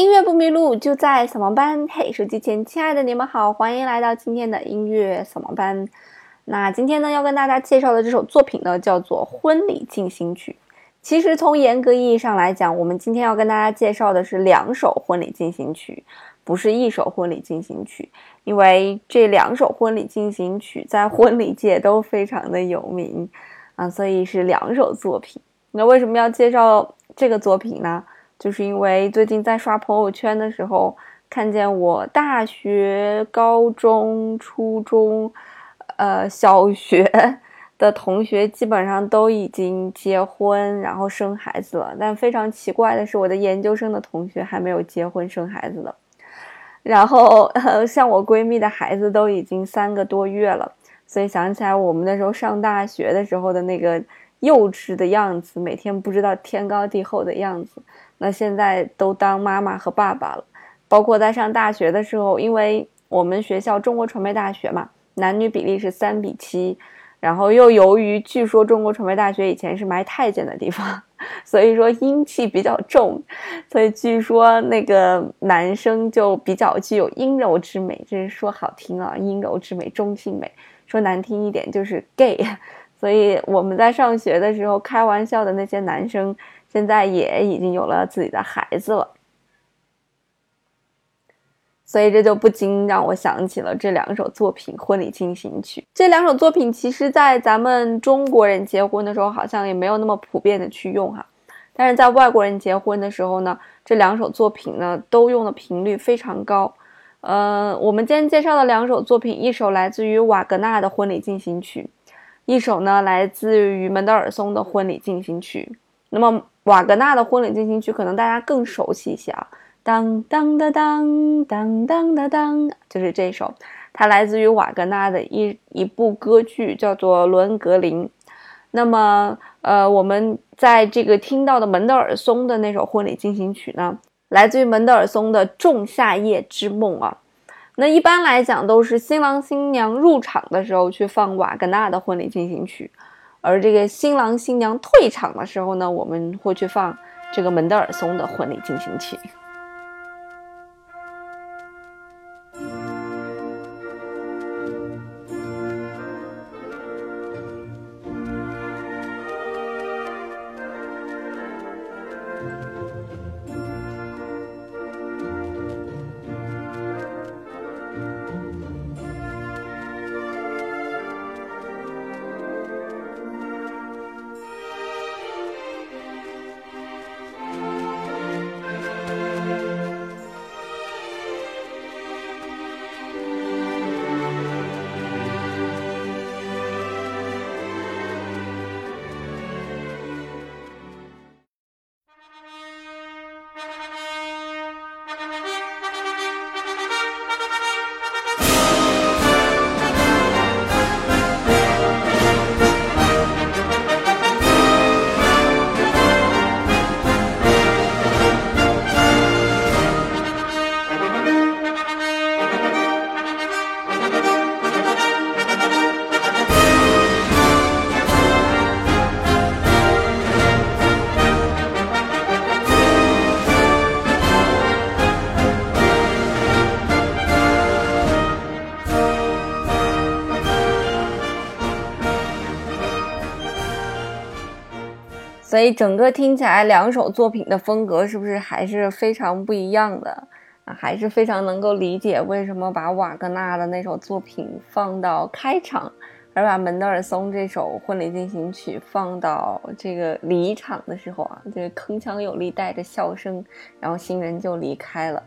音乐不迷路，就在扫盲班。嘿，手机前亲爱的你们好，欢迎来到今天的音乐扫盲班。那今天呢，要跟大家介绍的这首作品呢，叫做《婚礼进行曲》。其实从严格意义上来讲，我们今天要跟大家介绍的是两首婚礼进行曲，不是一首婚礼进行曲。因为这两首婚礼进行曲在婚礼界都非常的有名啊，所以是两首作品。那为什么要介绍这个作品呢？就是因为最近在刷朋友圈的时候，看见我大学、高中、初中，呃，小学 的同学基本上都已经结婚，然后生孩子了。但非常奇怪的是，我的研究生的同学还没有结婚生孩子的。然后，呃，像我闺蜜的孩子都已经三个多月了，所以想起来我们那时候上大学的时候的那个幼稚的样子，每天不知道天高地厚的样子。那现在都当妈妈和爸爸了，包括在上大学的时候，因为我们学校中国传媒大学嘛，男女比例是三比七，然后又由于据说中国传媒大学以前是埋太监的地方，所以说阴气比较重，所以据说那个男生就比较具有阴柔之美，这是说好听啊，阴柔之美、中性美，说难听一点就是 gay，所以我们在上学的时候开玩笑的那些男生。现在也已经有了自己的孩子了，所以这就不禁让我想起了这两首作品《婚礼进行曲》。这两首作品其实，在咱们中国人结婚的时候，好像也没有那么普遍的去用哈。但是在外国人结婚的时候呢，这两首作品呢，都用的频率非常高。呃，我们今天介绍的两首作品，一首来自于瓦格纳的《婚礼进行曲》，一首呢来自于门德尔松的《婚礼进行曲》。那么。瓦格纳的婚礼进行曲可能大家更熟悉一些啊，当当当当当当当当，就是这首，它来自于瓦格纳的一一部歌剧，叫做《罗恩格林》。那么，呃，我们在这个听到的门德尔松的那首婚礼进行曲呢，来自于门德尔松的《仲夏夜之梦》啊。那一般来讲，都是新郎新娘入场的时候去放瓦格纳的婚礼进行曲。而这个新郎新娘退场的时候呢，我们会去放这个门德尔松的婚礼进行曲。以整个听起来，两首作品的风格是不是还是非常不一样的啊？还是非常能够理解为什么把瓦格纳的那首作品放到开场，而把门德尔松这首婚礼进行曲放到这个离场的时候啊，这个铿锵有力，带着笑声，然后新人就离开了。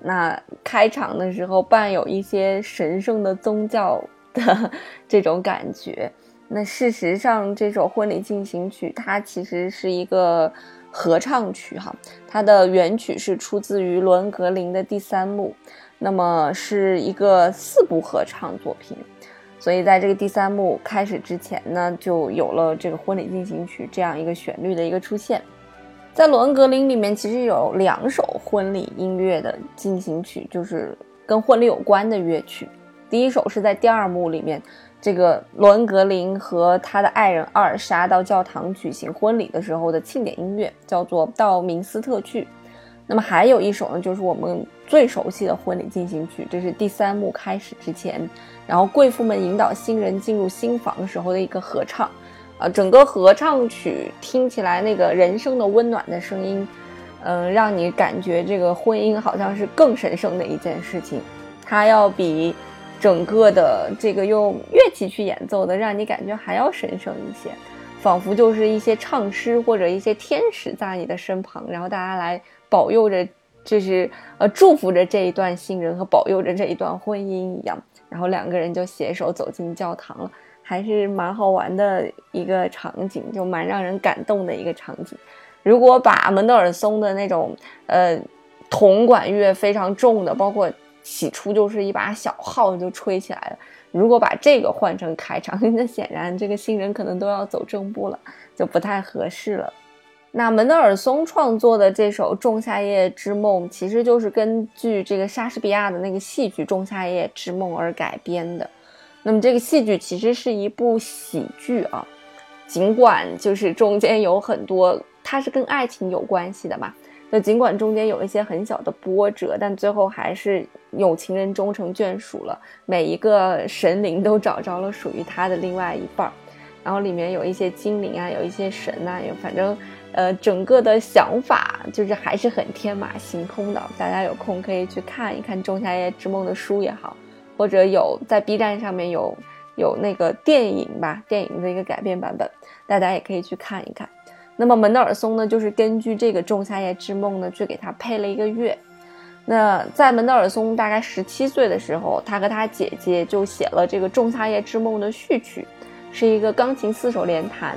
那开场的时候伴有一些神圣的宗教的 这种感觉。那事实上，这首婚礼进行曲它其实是一个合唱曲哈，它的原曲是出自于罗恩格林的第三幕，那么是一个四部合唱作品，所以在这个第三幕开始之前呢，就有了这个婚礼进行曲这样一个旋律的一个出现。在罗恩格林里面，其实有两首婚礼音乐的进行曲，就是跟婚礼有关的乐曲。第一首是在第二幕里面。这个罗恩格林和他的爱人阿尔莎到教堂举行婚礼的时候的庆典音乐叫做《到明斯特去》。那么还有一首呢，就是我们最熟悉的婚礼进行曲，这是第三幕开始之前，然后贵妇们引导新人进入新房时候的一个合唱，啊，整个合唱曲听起来那个人声的温暖的声音，嗯，让你感觉这个婚姻好像是更神圣的一件事情，它要比整个的这个用乐器去演奏的，让你感觉还要神圣一些，仿佛就是一些唱诗或者一些天使在你的身旁，然后大家来。保佑着，就是呃，祝福着这一段新人和保佑着这一段婚姻一样，然后两个人就携手走进教堂了，还是蛮好玩的一个场景，就蛮让人感动的一个场景。如果把门德尔松的那种呃铜管乐非常重的，包括起初就是一把小号就吹起来了，如果把这个换成开场，那显然这个新人可能都要走正步了，就不太合适了。那门德尔松创作的这首《仲夏夜之梦》，其实就是根据这个莎士比亚的那个戏剧《仲夏夜之梦》而改编的。那么这个戏剧其实是一部喜剧啊，尽管就是中间有很多，它是跟爱情有关系的嘛。那尽管中间有一些很小的波折，但最后还是有情人终成眷属了。每一个神灵都找着了属于他的另外一半儿，然后里面有一些精灵啊，有一些神呐，有反正。呃，整个的想法就是还是很天马行空的。大家有空可以去看一看《仲夏夜之梦》的书也好，或者有在 B 站上面有有那个电影吧，电影的一个改编版本，大家也可以去看一看。那么门德尔松呢，就是根据这个《仲夏夜之梦》呢，去给他配了一个乐。那在门德尔松大概十七岁的时候，他和他姐姐就写了这个《仲夏夜之梦》的序曲，是一个钢琴四手联弹。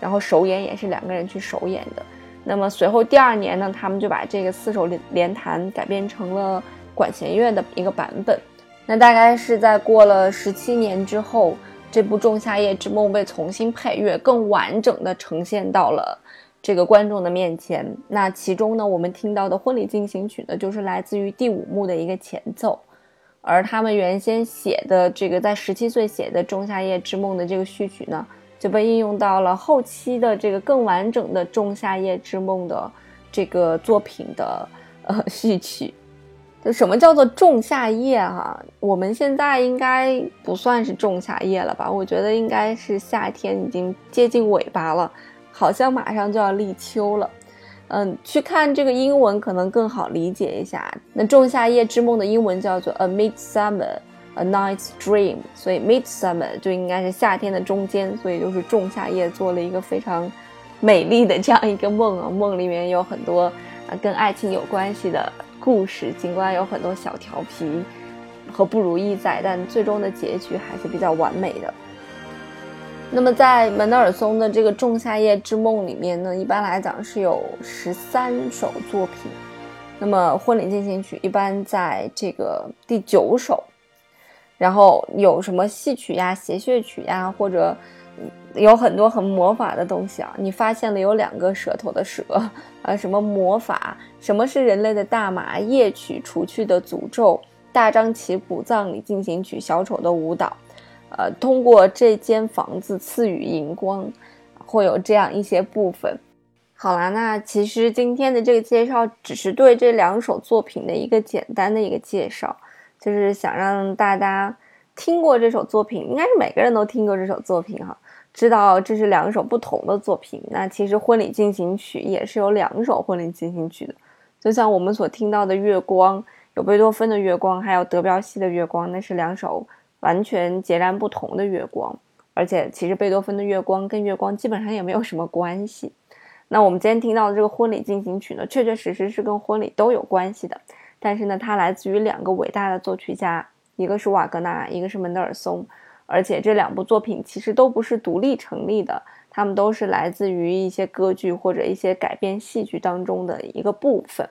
然后首演也是两个人去首演的，那么随后第二年呢，他们就把这个四手联联弹改编成了管弦乐的一个版本。那大概是在过了十七年之后，这部《仲夏夜之梦》被重新配乐，更完整的呈现到了这个观众的面前。那其中呢，我们听到的婚礼进行曲呢，就是来自于第五幕的一个前奏，而他们原先写的这个在十七岁写的《仲夏夜之梦》的这个序曲呢。就被应用到了后期的这个更完整的《仲夏夜之梦》的这个作品的呃序曲。就什么叫做仲夏夜哈？我们现在应该不算是仲夏夜了吧？我觉得应该是夏天已经接近尾巴了，好像马上就要立秋了。嗯，去看这个英文可能更好理解一下。那《仲夏夜之梦》的英文叫做《A Midsummer》。A night's dream，所以 midsummer 就应该是夏天的中间，所以就是仲夏夜做了一个非常美丽的这样一个梦啊，梦里面有很多啊跟爱情有关系的故事，尽管有很多小调皮和不如意在，但最终的结局还是比较完美的。那么在门德尔松的这个仲夏夜之梦里面呢，一般来讲是有十三首作品，那么婚礼进行曲一般在这个第九首。然后有什么戏曲呀、谐谑曲呀，或者有很多很魔法的东西啊。你发现了有两个舌头的蛇啊，什么魔法？什么是人类的大麻？夜曲除去的诅咒？大张旗鼓葬礼进行曲？小丑的舞蹈？呃，通过这间房子赐予荧光，会有这样一些部分。好啦，那其实今天的这个介绍只是对这两首作品的一个简单的一个介绍。就是想让大家听过这首作品，应该是每个人都听过这首作品哈，知道这是两首不同的作品。那其实婚礼进行曲也是有两首婚礼进行曲的，就像我们所听到的《月光》，有贝多芬的《月光》，还有德彪西的《月光》，那是两首完全截然不同的《月光》。而且其实贝多芬的《月光》跟《月光》基本上也没有什么关系。那我们今天听到的这个婚礼进行曲呢，确确实实是跟婚礼都有关系的。但是呢，它来自于两个伟大的作曲家，一个是瓦格纳，一个是门德尔松，而且这两部作品其实都不是独立成立的，他们都是来自于一些歌剧或者一些改编戏剧当中的一个部分。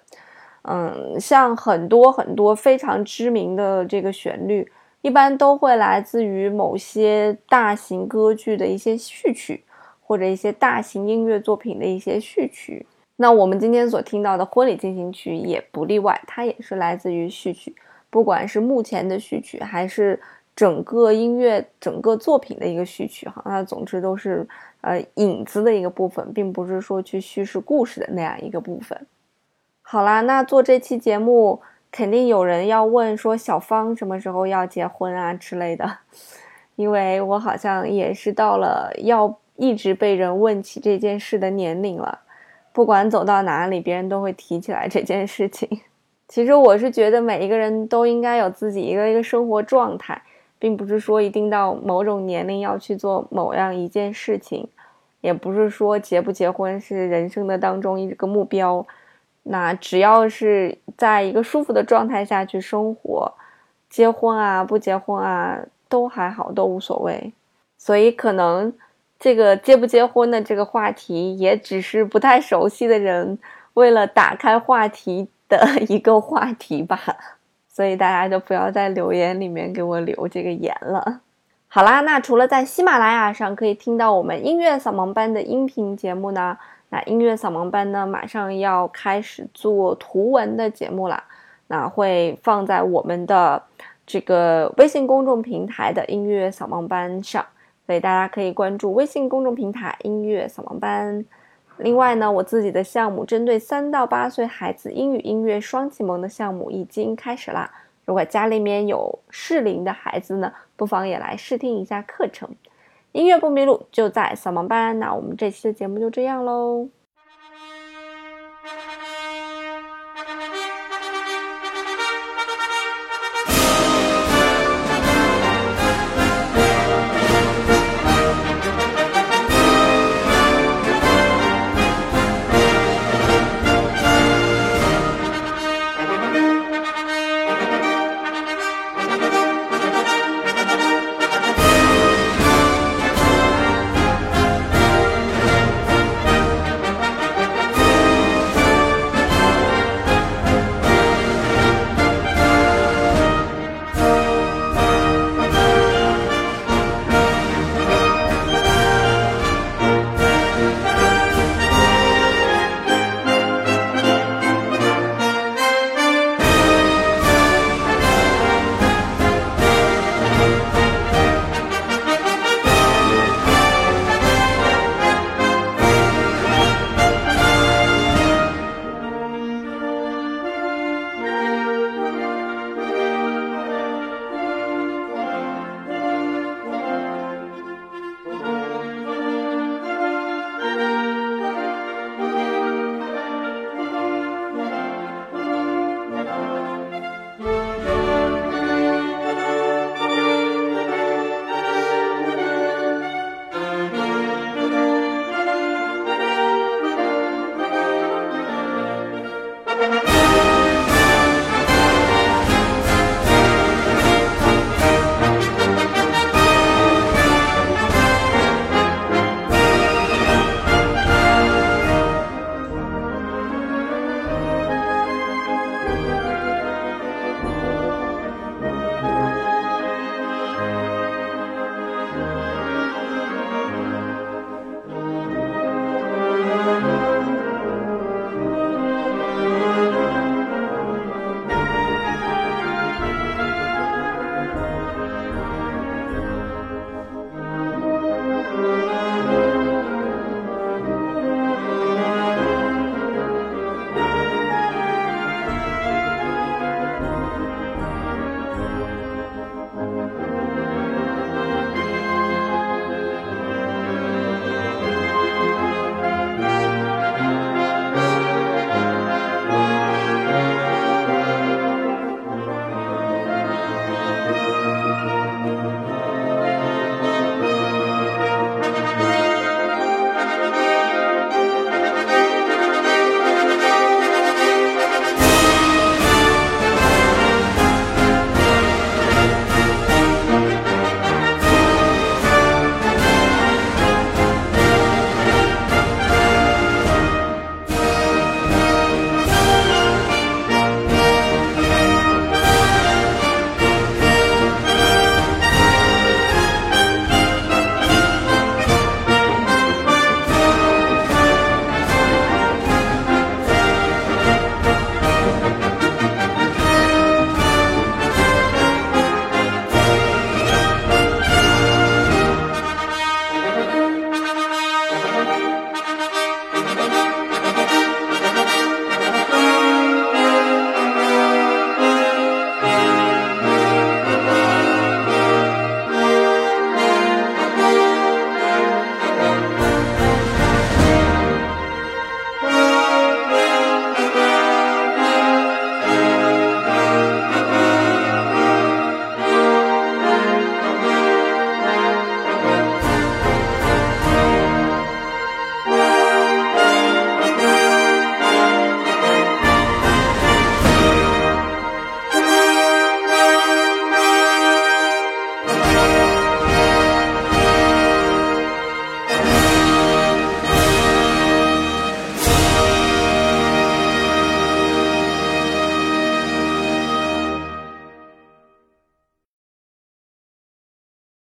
嗯，像很多很多非常知名的这个旋律，一般都会来自于某些大型歌剧的一些序曲，或者一些大型音乐作品的一些序曲。那我们今天所听到的婚礼进行曲也不例外，它也是来自于序曲，不管是目前的序曲，还是整个音乐整个作品的一个序曲，哈，那总之都是呃影子的一个部分，并不是说去叙事故事的那样一个部分。好啦，那做这期节目，肯定有人要问说小芳什么时候要结婚啊之类的，因为我好像也是到了要一直被人问起这件事的年龄了，不管走到哪里，别人都会提起来这件事情。其实我是觉得每一个人都应该有自己一个一个生活状态，并不是说一定到某种年龄要去做某样一件事情，也不是说结不结婚是人生的当中一个目标。那只要是在一个舒服的状态下去生活，结婚啊不结婚啊都还好，都无所谓。所以可能这个结不结婚的这个话题，也只是不太熟悉的人为了打开话题的一个话题吧。所以大家就不要在留言里面给我留这个言了。好啦，那除了在喜马拉雅上可以听到我们音乐扫盲班的音频节目呢？那音乐扫盲班呢，马上要开始做图文的节目了，那会放在我们的这个微信公众平台的音乐扫盲班上，所以大家可以关注微信公众平台音乐扫盲班。另外呢，我自己的项目针对三到八岁孩子英语音乐双启蒙的项目已经开始啦。如果家里面有适龄的孩子呢，不妨也来试听一下课程。音乐不迷路，就在扫盲班。那我们这期的节目就这样喽。